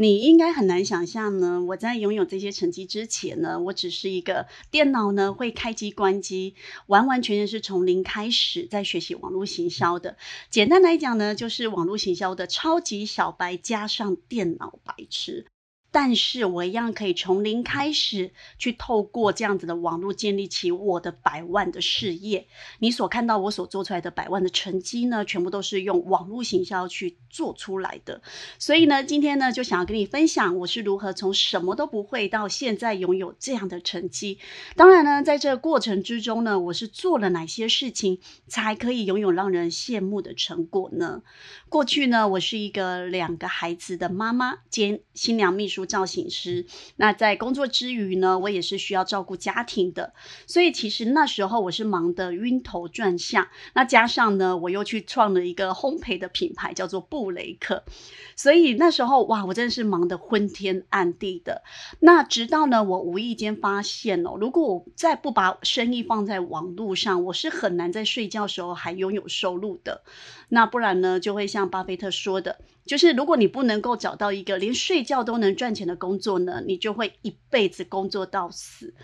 你应该很难想象呢，我在拥有这些成绩之前呢，我只是一个电脑呢会开机关机，完完全全是从零开始在学习网络行销的。简单来讲呢，就是网络行销的超级小白加上电脑白痴。但是我一样可以从零开始，去透过这样子的网络建立起我的百万的事业。你所看到我所做出来的百万的成绩呢，全部都是用网络行销去做出来的。所以呢，今天呢就想要跟你分享，我是如何从什么都不会到现在拥有这样的成绩。当然呢，在这个过程之中呢，我是做了哪些事情，才可以拥有让人羡慕的成果呢？过去呢，我是一个两个孩子的妈妈兼新娘秘书。造型师，那在工作之余呢，我也是需要照顾家庭的，所以其实那时候我是忙得晕头转向。那加上呢，我又去创了一个烘焙的品牌，叫做布雷克，所以那时候哇，我真的是忙得昏天暗地的。那直到呢，我无意间发现哦，如果我再不把生意放在网络上，我是很难在睡觉时候还拥有收入的。那不然呢，就会像巴菲特说的。就是如果你不能够找到一个连睡觉都能赚钱的工作呢，你就会一辈子工作到死。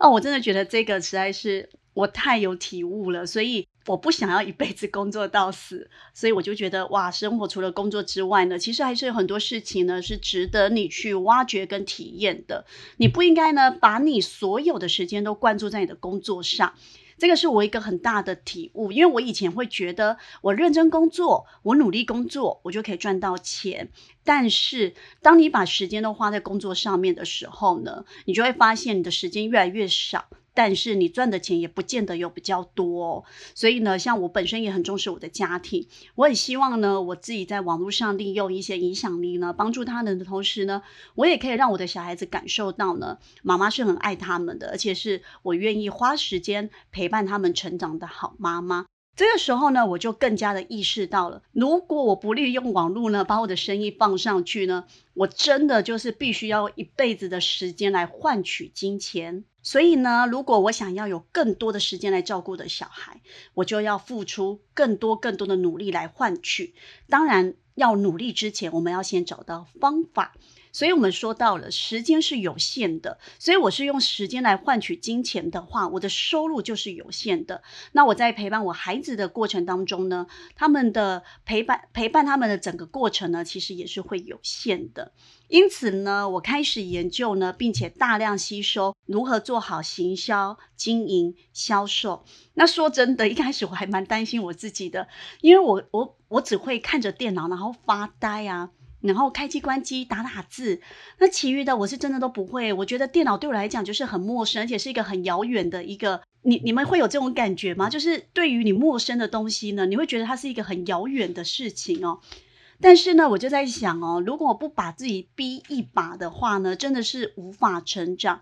哦，我真的觉得这个实在是我太有体悟了，所以我不想要一辈子工作到死。所以我就觉得哇，生活除了工作之外呢，其实还是有很多事情呢是值得你去挖掘跟体验的。你不应该呢把你所有的时间都灌注在你的工作上。这个是我一个很大的体悟，因为我以前会觉得我认真工作，我努力工作，我就可以赚到钱。但是当你把时间都花在工作上面的时候呢，你就会发现你的时间越来越少。但是你赚的钱也不见得有比较多，哦所以呢，像我本身也很重视我的家庭，我很希望呢，我自己在网络上利用一些影响力呢，帮助他人的同时呢，我也可以让我的小孩子感受到呢，妈妈是很爱他们的，而且是我愿意花时间陪伴他们成长的好妈妈。这个时候呢，我就更加的意识到了，如果我不利用网络呢，把我的生意放上去呢，我真的就是必须要一辈子的时间来换取金钱。所以呢，如果我想要有更多的时间来照顾的小孩，我就要付出更多更多的努力来换取。当然，要努力之前，我们要先找到方法。所以我们说到了时间是有限的，所以我是用时间来换取金钱的话，我的收入就是有限的。那我在陪伴我孩子的过程当中呢，他们的陪伴陪伴他们的整个过程呢，其实也是会有限的。因此呢，我开始研究呢，并且大量吸收如何做好行销、经营、销售。那说真的，一开始我还蛮担心我自己的，因为我我我只会看着电脑然后发呆啊。然后开机关机打打字，那其余的我是真的都不会。我觉得电脑对我来讲就是很陌生，而且是一个很遥远的一个。你你们会有这种感觉吗？就是对于你陌生的东西呢，你会觉得它是一个很遥远的事情哦。但是呢，我就在想哦，如果我不把自己逼一把的话呢，真的是无法成长，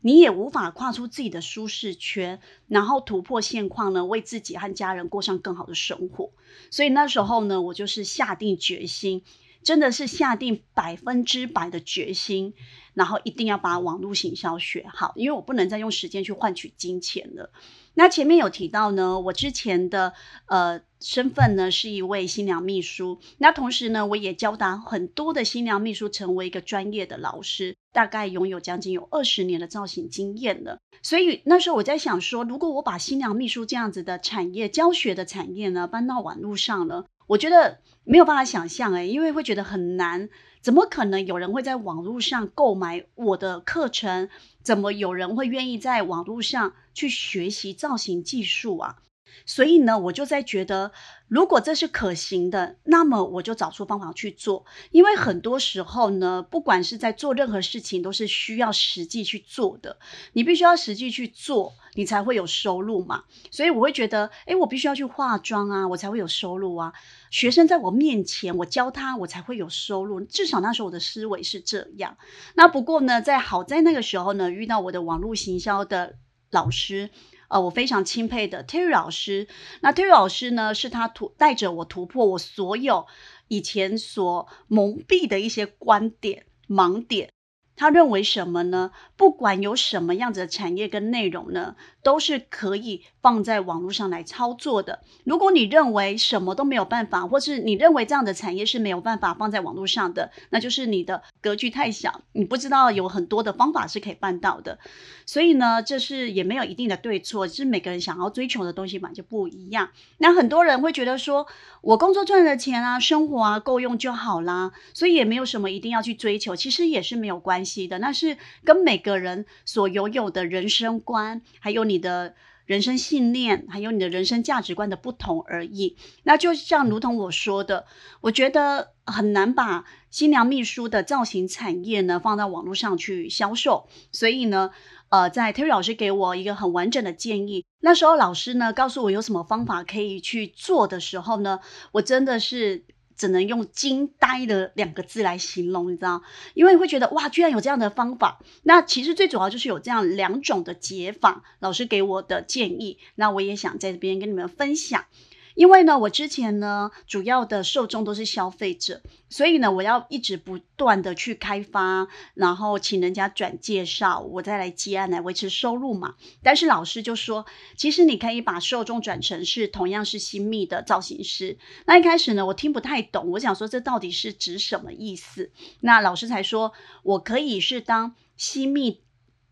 你也无法跨出自己的舒适圈，然后突破现况呢，为自己和家人过上更好的生活。所以那时候呢，我就是下定决心。真的是下定百分之百的决心，然后一定要把网络行销学好，因为我不能再用时间去换取金钱了。那前面有提到呢，我之前的呃身份呢是一位新娘秘书，那同时呢，我也教导很多的新娘秘书成为一个专业的老师，大概拥有将近有二十年的造型经验了。所以那时候我在想说，如果我把新娘秘书这样子的产业教学的产业呢搬到网络上了。我觉得没有办法想象诶，因为会觉得很难。怎么可能有人会在网络上购买我的课程？怎么有人会愿意在网络上去学习造型技术啊？所以呢，我就在觉得，如果这是可行的，那么我就找出方法去做。因为很多时候呢，不管是在做任何事情，都是需要实际去做的。你必须要实际去做，你才会有收入嘛。所以我会觉得，诶，我必须要去化妆啊，我才会有收入啊。学生在我面前，我教他，我才会有收入。至少那时候我的思维是这样。那不过呢，在好在那个时候呢，遇到我的网络行销的老师。呃，我非常钦佩的 Terry 老师。那 Terry 老师呢，是他突带着我突破我所有以前所蒙蔽的一些观点盲点。他认为什么呢？不管有什么样子的产业跟内容呢，都是可以放在网络上来操作的。如果你认为什么都没有办法，或是你认为这样的产业是没有办法放在网络上的，那就是你的格局太小，你不知道有很多的方法是可以办到的。所以呢，这是也没有一定的对错，是每个人想要追求的东西嘛就不一样。那很多人会觉得说，我工作赚的钱啊，生活啊够用就好啦，所以也没有什么一定要去追求，其实也是没有关系的。那是跟每个人所拥有的人生观，还有你的人生信念，还有你的人生价值观的不同而已。那就像如同我说的，我觉得很难把新娘秘书的造型产业呢放到网络上去销售，所以呢。呃，在 Terry 老师给我一个很完整的建议，那时候老师呢告诉我有什么方法可以去做的时候呢，我真的是只能用惊呆的两个字来形容，你知道？因为你会觉得哇，居然有这样的方法。那其实最主要就是有这样两种的解法，老师给我的建议，那我也想在这边跟你们分享。因为呢，我之前呢，主要的受众都是消费者，所以呢，我要一直不断的去开发，然后请人家转介绍，我再来接案来维持收入嘛。但是老师就说，其实你可以把受众转成是同样是新密的造型师。那一开始呢，我听不太懂，我想说这到底是指什么意思？那老师才说，我可以是当新密。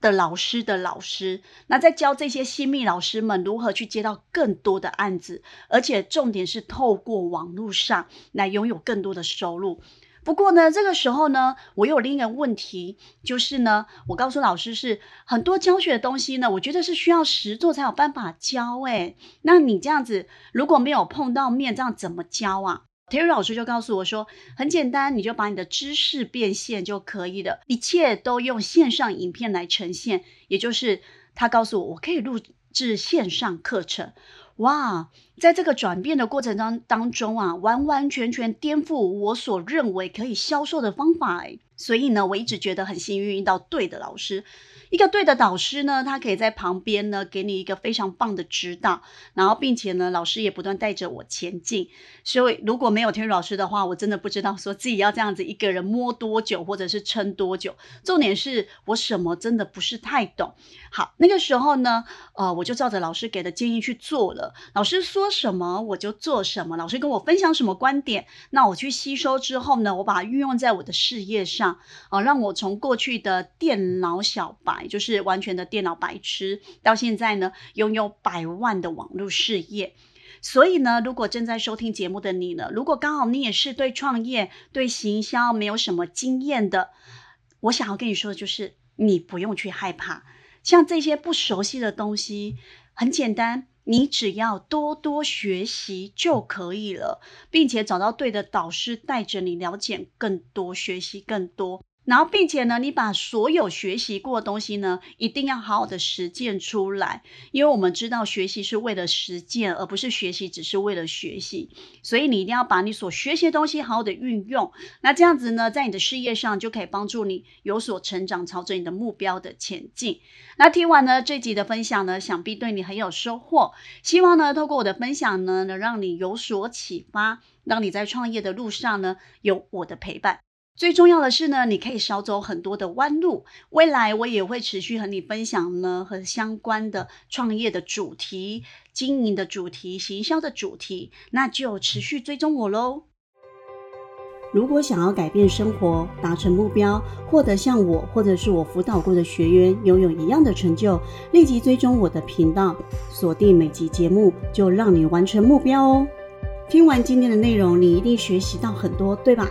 的老师的老师，那在教这些新密老师们如何去接到更多的案子，而且重点是透过网络上来拥有更多的收入。不过呢，这个时候呢，我有另一个问题，就是呢，我告诉老师是很多教学的东西呢，我觉得是需要实做才有办法教。诶，那你这样子如果没有碰到面，这样怎么教啊？Terry 老师就告诉我说：“很简单，你就把你的知识变现就可以了，一切都用线上影片来呈现。也就是他告诉我，我可以录制线上课程。哇，在这个转变的过程当当中啊，完完全全颠覆我所认为可以销售的方法。所以呢，我一直觉得很幸运遇到对的老师。”一个对的导师呢，他可以在旁边呢，给你一个非常棒的指导，然后并且呢，老师也不断带着我前进。所以如果没有天宇老师的话，我真的不知道说自己要这样子一个人摸多久，或者是撑多久。重点是我什么真的不是太懂。好，那个时候呢，呃，我就照着老师给的建议去做了。老师说什么我就做什么，老师跟我分享什么观点，那我去吸收之后呢，我把它运用在我的事业上，啊，让我从过去的电脑小白。就是完全的电脑白痴，到现在呢，拥有百万的网络事业。所以呢，如果正在收听节目的你呢，如果刚好你也是对创业、对行销没有什么经验的，我想要跟你说的就是，你不用去害怕。像这些不熟悉的东西，很简单，你只要多多学习就可以了，并且找到对的导师带着你了解更多，学习更多。然后，并且呢，你把所有学习过的东西呢，一定要好好的实践出来，因为我们知道学习是为了实践，而不是学习只是为了学习。所以你一定要把你所学习的东西好好的运用。那这样子呢，在你的事业上就可以帮助你有所成长，朝着你的目标的前进。那听完呢这集的分享呢，想必对你很有收获。希望呢，透过我的分享呢，能让你有所启发，让你在创业的路上呢，有我的陪伴。最重要的是呢，你可以少走很多的弯路。未来我也会持续和你分享呢，和相关的创业的主题、经营的主题、行销的主题，那就持续追踪我喽。如果想要改变生活、达成目标、获得像我或者是我辅导过的学员拥有一样的成就，立即追踪我的频道，锁定每集节目，就让你完成目标哦。听完今天的内容，你一定学习到很多，对吧？